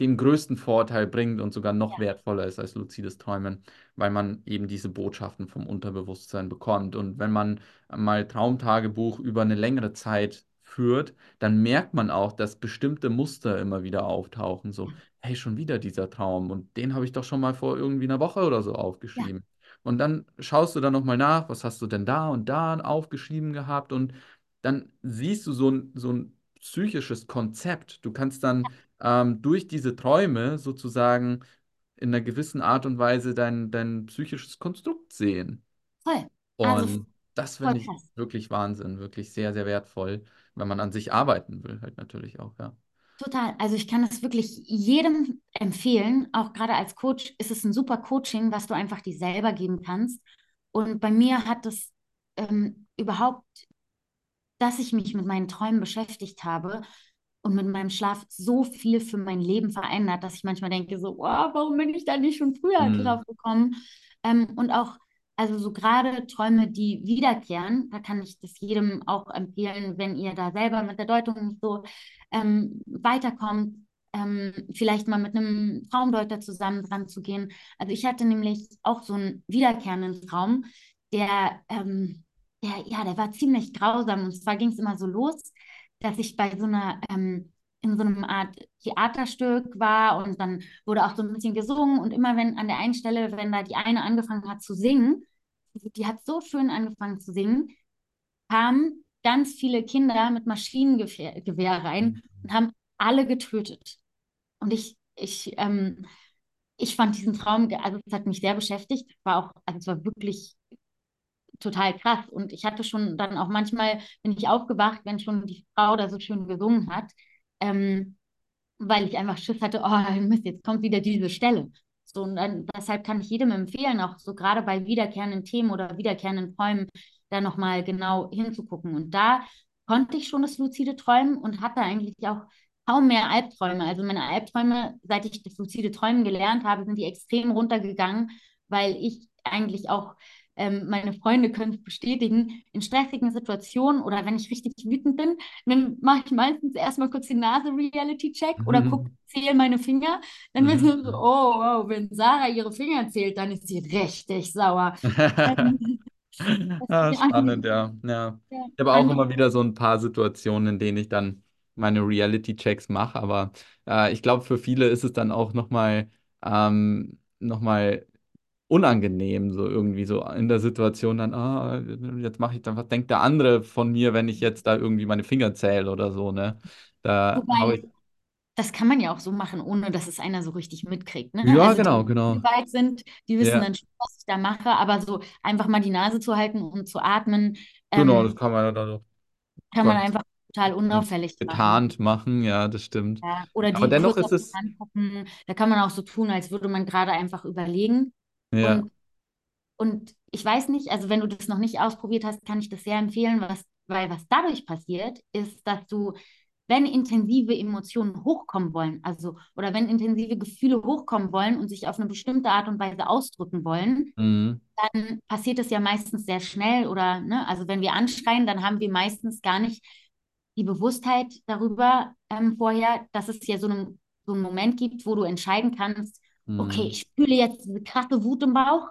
den größten Vorteil bringt und sogar noch ja, wertvoller ist als luzides Träumen, weil man eben diese Botschaften vom Unterbewusstsein bekommt. Und wenn man mal Traumtagebuch über eine längere Zeit führt, dann merkt man auch, dass bestimmte Muster immer wieder auftauchen. So, hey, schon wieder dieser Traum und den habe ich doch schon mal vor irgendwie einer Woche oder so ja, aufgeschrieben. Und dann schaust du dann nochmal nach, was hast du denn da und da aufgeschrieben gehabt und dann siehst du so ein, so ein psychisches Konzept. Du kannst dann ähm, durch diese Träume sozusagen in einer gewissen Art und Weise dein, dein psychisches Konstrukt sehen. voll. Also Und das voll finde ich krass. wirklich Wahnsinn, wirklich sehr, sehr wertvoll, wenn man an sich arbeiten will, halt natürlich auch, ja. Total. Also ich kann es wirklich jedem empfehlen. Auch gerade als Coach ist es ein super Coaching, was du einfach dir selber geben kannst. Und bei mir hat es ähm, überhaupt dass ich mich mit meinen Träumen beschäftigt habe und mit meinem Schlaf so viel für mein Leben verändert, dass ich manchmal denke, so, wow, warum bin ich da nicht schon früher Hm. drauf gekommen? Ähm, und auch, also so gerade Träume, die wiederkehren, da kann ich das jedem auch empfehlen, wenn ihr da selber mit der Deutung nicht so ähm, weiterkommt, ähm, vielleicht mal mit einem Traumdeuter zusammen dran zu gehen. Also ich hatte nämlich auch so einen wiederkehrenden Traum, der ähm, der, ja, der war ziemlich grausam. Und zwar ging es immer so los, dass ich bei so einer, ähm, in so einem Art Theaterstück war und dann wurde auch so ein bisschen gesungen. Und immer wenn an der einen Stelle, wenn da die eine angefangen hat zu singen, die hat so schön angefangen zu singen, kamen ganz viele Kinder mit Maschinengewehr Gewehr rein und haben alle getötet. Und ich, ich, ähm, ich fand diesen Traum, also es hat mich sehr beschäftigt, war auch, also es war wirklich total krass. Und ich hatte schon dann auch manchmal, bin ich aufgewacht, wenn schon die Frau da so schön gesungen hat, ähm, weil ich einfach Schiss hatte, oh Mist, jetzt kommt wieder diese Stelle. So, und dann, deshalb kann ich jedem empfehlen, auch so gerade bei wiederkehrenden Themen oder wiederkehrenden Träumen, da nochmal genau hinzugucken. Und da konnte ich schon das luzide Träumen und hatte eigentlich auch kaum mehr Albträume. Also meine Albträume, seit ich das luzide Träumen gelernt habe, sind die extrem runtergegangen, weil ich eigentlich auch ähm, meine Freunde können es bestätigen, in stressigen Situationen oder wenn ich richtig wütend bin, dann mache ich meistens erstmal kurz den Nase-Reality-Check oder gucke, Mhm. zähle meine Finger. Dann wird Mhm. so, oh, wow, wenn Sarah ihre Finger zählt, dann ist sie richtig sauer. <laughs> Ähm, Ah, spannend, ja. Ja. Ich habe auch einfach, immer wieder so ein paar Situationen, in denen ich dann meine Reality-Checks mache, aber äh, ich glaube, für viele ist es dann auch nochmal ähm, noch mal unangenehm, so irgendwie so in der Situation dann, ah, jetzt mache ich dann, was denkt der andere von mir, wenn ich jetzt da irgendwie meine Finger zähle oder so, ne? Da hau wobei, ich. das kann man ja auch so machen, ohne dass es einer so richtig mitkriegt. Ne? Ja, Also die, genau, die genau. weit sind, die wissen Ja, dann schon, was ich da mache, aber so einfach mal die Nase zu halten und zu atmen, genau, das ähm, kann man ja dann so kann man einfach total unauffällig machen. getarnt machen, ja, das stimmt. Ja, oder Aber die dennoch kurz ist die es, Hand gucken. Da kann man auch so tun, als würde man gerade einfach überlegen. Ja. Und, und ich weiß nicht, also wenn du das noch nicht ausprobiert hast, kann ich das sehr empfehlen. Was weil was dadurch passiert, ist, dass du, wenn intensive Emotionen hochkommen wollen, also oder wenn intensive Gefühle hochkommen wollen und sich auf eine bestimmte Art und Weise ausdrücken wollen, Mhm. dann passiert es ja meistens sehr schnell oder, ne, also wenn wir anschreien, dann haben wir meistens gar nicht die Bewusstheit darüber ähm, vorher, dass es ja so, einen, so einen Moment gibt, wo du entscheiden kannst, okay, Mhm. ich fühle jetzt diese krasse Wut im Bauch,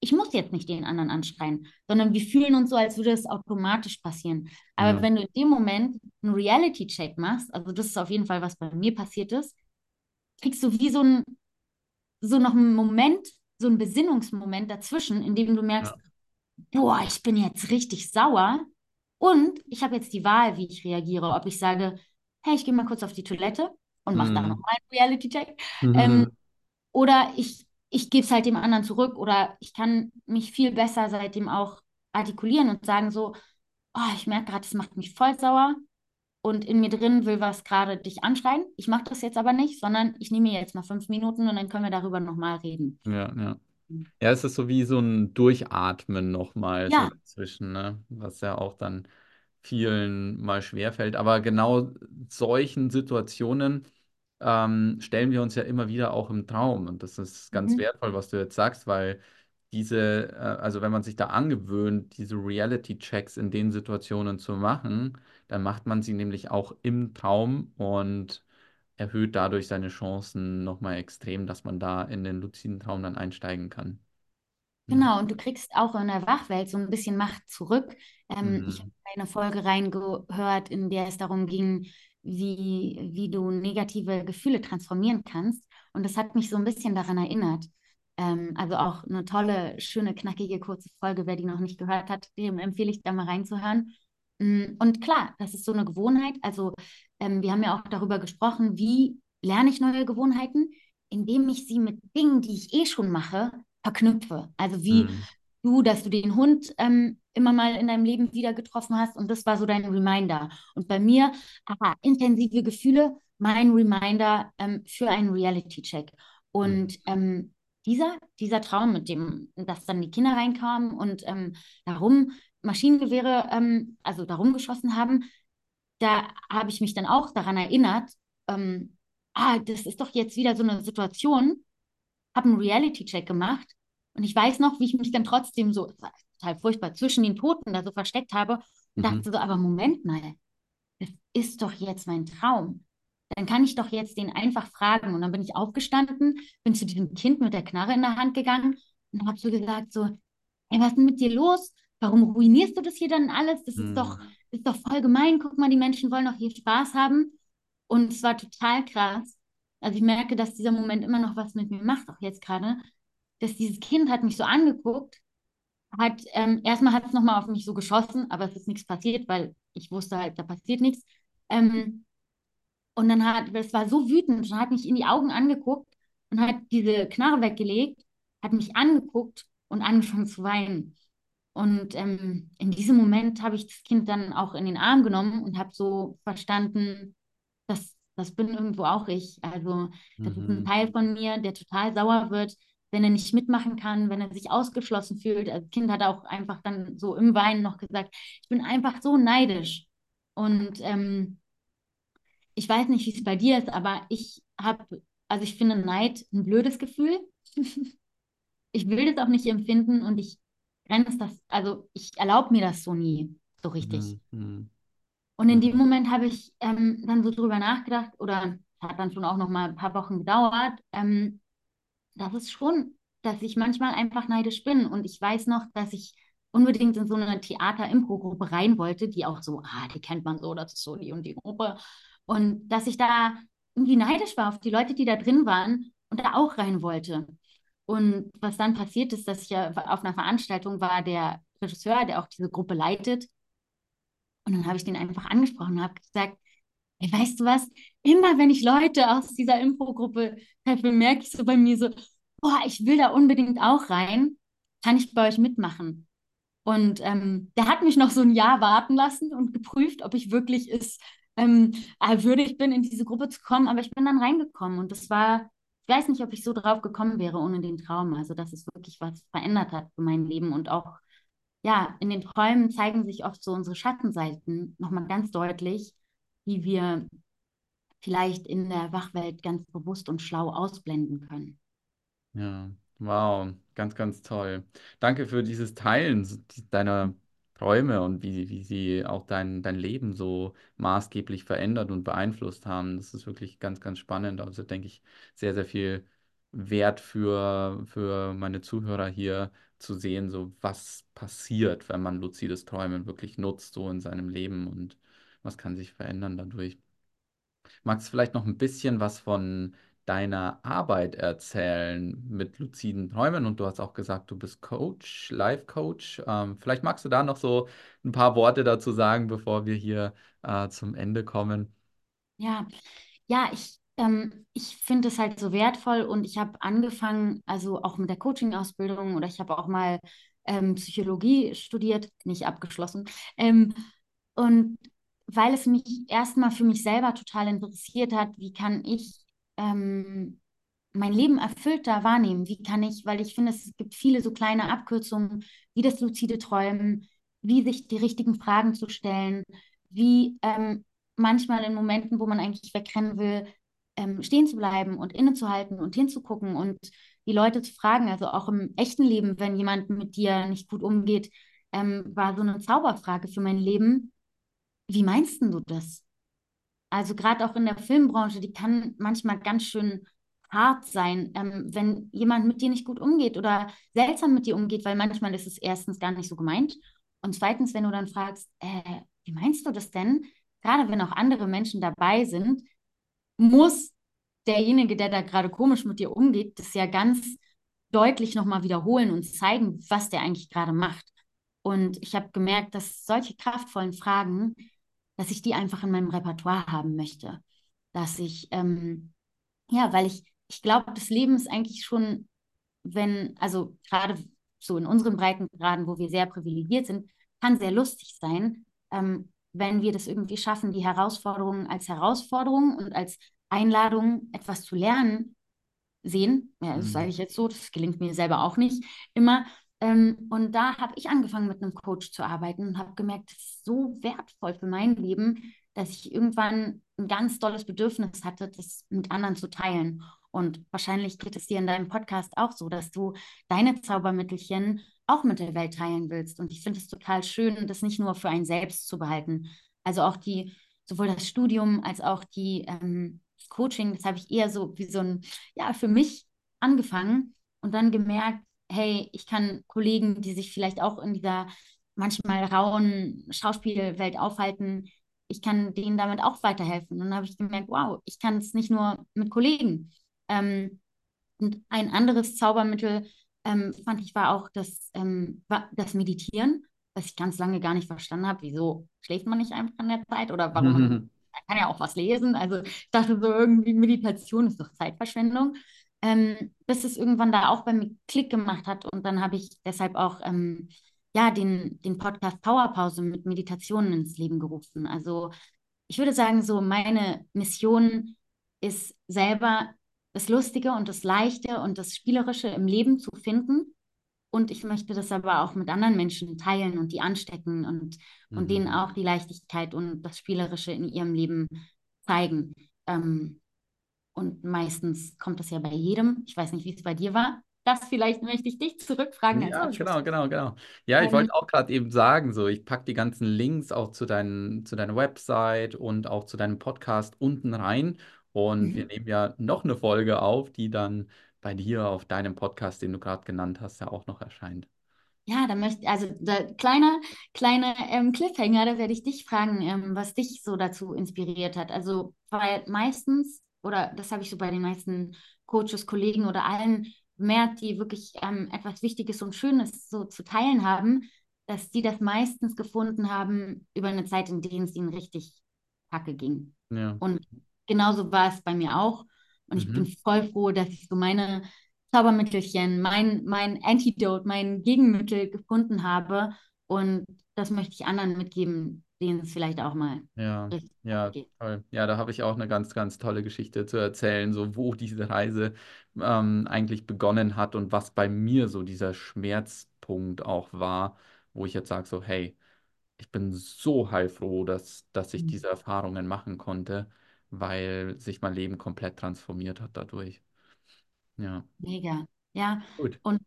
ich muss jetzt nicht den anderen anschreien, sondern wir fühlen uns so, als würde es automatisch passieren. Aber Ja. wenn du in dem Moment einen Reality-Check machst, also das ist auf jeden Fall, was bei mir passiert ist, kriegst du wie so ein, so noch einen Moment, so einen Besinnungsmoment dazwischen, in dem du merkst, Ja. boah, ich bin jetzt richtig sauer und ich habe jetzt die Wahl, wie ich reagiere, ob ich sage, hey, ich gehe mal kurz auf die Toilette und mache da Mhm. nochmal einen Reality-Check Mhm. ähm, oder ich, ich gebe es halt dem anderen zurück oder ich kann mich viel besser seitdem auch artikulieren und sagen so, oh, ich merke gerade, das macht mich voll sauer und in mir drin will was gerade dich anschreien. Ich mache das jetzt aber nicht, sondern ich nehme mir jetzt mal fünf Minuten und dann können wir darüber nochmal reden. Ja, ja. Ja, es ist so wie so ein Durchatmen nochmal so Ja, dazwischen, ne? Was ja auch dann vielen mal schwerfällt. Aber genau solchen Situationen ähm, stellen wir uns ja immer wieder auch im Traum. Und das ist ganz mhm. wertvoll, was du jetzt sagst, weil diese, äh, also wenn man sich da angewöhnt, diese Reality-Checks in den Situationen zu machen, dann macht man sie nämlich auch im Traum und erhöht dadurch seine Chancen nochmal extrem, dass man da in den luziden Traum dann einsteigen kann. Genau, und du kriegst auch in der Wachwelt so ein bisschen Macht zurück. Ähm, ich habe Mhm. eine Folge reingehört, in der es darum ging, wie, wie du negative Gefühle transformieren kannst. Und das hat mich so ein bisschen daran erinnert. Ähm, also auch eine tolle, schöne, knackige, kurze Folge. Wer die noch nicht gehört hat, dem empfehle ich da mal reinzuhören. Mm, Und klar, das ist so eine Gewohnheit. Also ähm, wir haben ja auch darüber gesprochen, wie lerne ich neue Gewohnheiten, indem ich sie mit Dingen, die ich eh schon mache, verknüpfe. Also wie Mhm. du, dass du den Hund ähm, immer mal in deinem Leben wieder getroffen hast und das war so dein Reminder. Und bei mir, aha, intensive Gefühle, mein Reminder ähm, für einen Reality-Check. Mhm. Und ähm, dieser, dieser Traum, mit dem, dass dann die Kinder reinkamen und ähm, darum Maschinengewehre, ähm, also darum geschossen haben, da habe ich mich dann auch daran erinnert, ähm, ah, das ist doch jetzt wieder so eine Situation, habe einen Reality-Check gemacht und ich weiß noch, wie ich mich dann trotzdem so, total furchtbar, zwischen den Toten da so versteckt habe und Mhm. dachte so, aber Moment mal, das ist doch jetzt mein Traum. Dann kann ich doch jetzt den einfach fragen. Und dann bin ich aufgestanden, bin zu diesem Kind mit der Knarre in der Hand gegangen und habe so gesagt, so, ey, was ist denn mit dir los? Warum ruinierst du das hier dann alles? Das ist doch, Mhm. das ist doch voll gemein. Guck mal, die Menschen wollen doch hier Spaß haben. Und es war total krass. Also ich merke, dass dieser Moment immer noch was mit mir macht, auch jetzt gerade, dass dieses Kind hat mich so angeguckt, hat, ähm, erstmal hat es nochmal auf mich so geschossen, aber es ist nichts passiert, weil ich wusste halt, da passiert nichts. Ähm, und dann hat, es war so wütend und hat mich in die Augen angeguckt und hat diese Knarre weggelegt, hat mich angeguckt und angefangen zu weinen. Und ähm, in diesem Moment habe ich das Kind dann auch in den Arm genommen und habe so verstanden, das, das bin irgendwo auch ich. Also das ist ein Mhm. Teil von mir, der total sauer wird, wenn er nicht mitmachen kann, wenn er sich ausgeschlossen fühlt. Also das Kind hat auch einfach dann so im Weinen noch gesagt, ich bin einfach so neidisch. Und ähm, ich weiß nicht, wie es bei dir ist, aber ich habe, also ich finde Neid ein blödes Gefühl. <laughs> Ich will das auch nicht empfinden und ich grenze das, also ich erlaube mir das so nie so richtig. Mhm. Mhm. Und in dem Mhm. Moment habe ich ähm, dann so drüber nachgedacht, oder hat dann schon auch noch mal ein paar Wochen gedauert, ähm, das ist schon, dass ich manchmal einfach neidisch bin. Und ich weiß noch, dass ich unbedingt in so eine Theater-Impro-Gruppe rein wollte, die auch so, ah, die kennt man so, das ist so die und die Gruppe. Und dass ich da irgendwie neidisch war auf die Leute, die da drin waren und da auch rein wollte. Und was dann passiert ist, dass ich ja auf einer Veranstaltung war, der Regisseur, der auch diese Gruppe leitet, und dann habe ich den einfach angesprochen und habe gesagt, ey, weißt du was? Immer wenn ich Leute aus dieser Infogruppe treffe, merke ich so bei mir so, boah, ich will da unbedingt auch rein. Kann ich bei euch mitmachen? Und ähm, der hat mich noch so ein Jahr warten lassen und geprüft, ob ich wirklich es ähm, äh, würdig bin, in diese Gruppe zu kommen. Aber ich bin dann reingekommen und das war, ich weiß nicht, ob ich so drauf gekommen wäre ohne den Traum. Also, dass es wirklich was verändert hat für mein Leben und auch ja, in den Träumen zeigen sich oft so unsere Schattenseiten nochmal ganz deutlich, die wir vielleicht in der Wachwelt ganz bewusst und schlau ausblenden können. Ja, wow, ganz, ganz toll. Danke für dieses Teilen deiner Träume und wie, wie sie auch dein, dein Leben so maßgeblich verändert und beeinflusst haben. Das ist wirklich ganz, ganz spannend. Also denke ich, sehr, sehr viel Wert für, für meine Zuhörer hier zu sehen, so was passiert, wenn man luzides Träumen wirklich nutzt, so in seinem Leben und was kann sich verändern dadurch. Magst du vielleicht noch ein bisschen was von deiner Arbeit erzählen mit luziden Träumen? Und du hast auch gesagt, du bist Coach, Life-Coach. Ähm, vielleicht magst du da noch so ein paar Worte dazu sagen, bevor wir hier äh, zum Ende kommen. Ja, ja, ich, ähm, ich finde es halt so wertvoll und ich habe angefangen, also auch mit der Coaching-Ausbildung oder ich habe auch mal ähm, Psychologie studiert, nicht abgeschlossen. Ähm, und weil es mich erstmal für mich selber total interessiert hat, wie kann ich ähm, mein Leben erfüllter wahrnehmen? Wie kann ich, weil ich finde, es gibt viele so kleine Abkürzungen, wie das luzide Träumen, wie sich die richtigen Fragen zu stellen, wie ähm, manchmal in Momenten, wo man eigentlich wegrennen will, ähm, stehen zu bleiben und innezuhalten und hinzugucken und die Leute zu fragen. Also auch im echten Leben, wenn jemand mit dir nicht gut umgeht, ähm, war so eine Zauberfrage für mein Leben. Wie meinst du das? Also gerade auch in der Filmbranche, die kann manchmal ganz schön hart sein, ähm, wenn jemand mit dir nicht gut umgeht oder seltsam mit dir umgeht, weil manchmal ist es erstens gar nicht so gemeint. Und zweitens, wenn du dann fragst, äh, wie meinst du das denn? Gerade wenn auch andere Menschen dabei sind, muss derjenige, der da gerade komisch mit dir umgeht, das ja ganz deutlich nochmal wiederholen und zeigen, was der eigentlich gerade macht. Und ich habe gemerkt, dass solche kraftvollen Fragen, dass ich die einfach in meinem Repertoire haben möchte. Dass ich, ähm, ja, weil ich, ich glaube, das Leben ist eigentlich schon, wenn, also gerade so in unseren Breitengraden, wo wir sehr privilegiert sind, kann sehr lustig sein, ähm, wenn wir das irgendwie schaffen, die Herausforderungen als Herausforderung und als Einladung, etwas zu lernen, sehen. Ja, das sage Mhm. ich jetzt so, das gelingt mir selber auch nicht immer. Ähm, und da habe ich angefangen, mit einem Coach zu arbeiten und habe gemerkt, das ist so wertvoll für mein Leben, dass ich irgendwann ein ganz tolles Bedürfnis hatte, das mit anderen zu teilen. Und wahrscheinlich geht es dir in deinem Podcast auch so, dass du deine Zaubermittelchen auch mit der Welt teilen willst. Und ich finde es total schön, das nicht nur für einen selbst zu behalten. Also auch die, sowohl das Studium als auch die ähm, Coaching, das habe ich eher so wie so ein ja, für mich angefangen und dann gemerkt, hey, ich kann Kollegen, die sich vielleicht auch in dieser manchmal rauen Schauspielwelt aufhalten, ich kann denen damit auch weiterhelfen. Und dann habe ich gemerkt, wow, ich kann es nicht nur mit Kollegen. Ähm, und ein anderes Zaubermittel ähm, fand ich war auch das, ähm, das Meditieren, was ich ganz lange gar nicht verstanden habe. Wieso schläft man nicht einfach in der Zeit oder warum man, <laughs> man kann ja auch was lesen. Also ich dachte so irgendwie Meditation ist doch Zeitverschwendung. Ähm, bis es irgendwann da auch bei mir Klick gemacht hat und dann habe ich deshalb auch ähm, ja den, den Podcast Powerpause mit Meditationen ins Leben gerufen. Also ich würde sagen, so meine Mission ist selber das Lustige und das Leichte und das Spielerische im Leben zu finden. Und ich möchte das aber auch mit anderen Menschen teilen und die anstecken und, und denen Mhm. auch die Leichtigkeit und das Spielerische in ihrem Leben zeigen. Ähm, und meistens kommt das ja bei jedem. Ich weiß nicht, wie es bei dir war. Das vielleicht möchte ich dich zurückfragen Ja, genau, genau, genau. Ja, ich Ähm, wollte auch gerade eben sagen, so, ich packe die ganzen Links auch zu deinen, zu deiner Website und auch zu deinem Podcast unten rein. Und wir mhm. nehmen ja noch eine Folge auf, die dann bei dir auf deinem Podcast, den du gerade genannt hast, ja auch noch erscheint. Ja, da möchte, also der kleine, kleine ähm, Cliffhanger, da werde ich dich fragen, ähm, was dich so dazu inspiriert hat. Also, weil meistens, oder das habe ich so bei den meisten Coaches, Kollegen oder allen bemerkt, die wirklich ähm, etwas Wichtiges und Schönes so zu teilen haben, dass die das meistens gefunden haben über eine Zeit, in der es ihnen richtig kacke ging. Ja. Und genauso war es bei mir auch. Und ich bin Mhm. voll froh, dass ich so meine Zaubermittelchen, mein, mein Antidote, mein Gegenmittel gefunden habe. Und das möchte ich anderen mitgeben, denen es vielleicht auch mal Ja, ja, geht. toll. Ja, da habe ich auch eine ganz, ganz tolle Geschichte zu erzählen, so wo diese Reise ähm, eigentlich begonnen hat und was bei mir so dieser Schmerzpunkt auch war, wo ich jetzt sage so, hey, ich bin so heilfroh, dass, dass ich Mhm. diese Erfahrungen machen konnte, weil sich mein Leben komplett transformiert hat dadurch. Ja, Mega. Ja, gut. und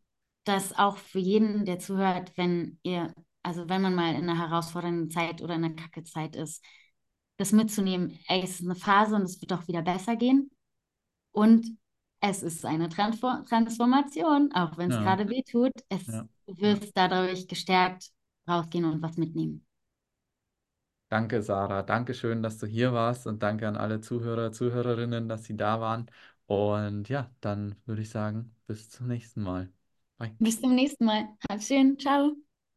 das auch für jeden, der zuhört, wenn ihr, also wenn man mal in einer herausfordernden Zeit oder in einer kacke Zeit ist, das mitzunehmen, ey, es ist eine Phase und es wird auch wieder besser gehen. Und es ist eine Transfor Transformation, auch wenn es Ja, gerade weh tut. Es ja, wirst dadurch gestärkt rausgehen und was mitnehmen. Danke, Sarah. Danke schön, dass du hier warst und danke an alle Zuhörer, Zuhörerinnen, dass sie da waren. Und ja, dann würde ich sagen, bis zum nächsten Mal. Bye. Bis zum nächsten Mal. Hab's schön. Ciao.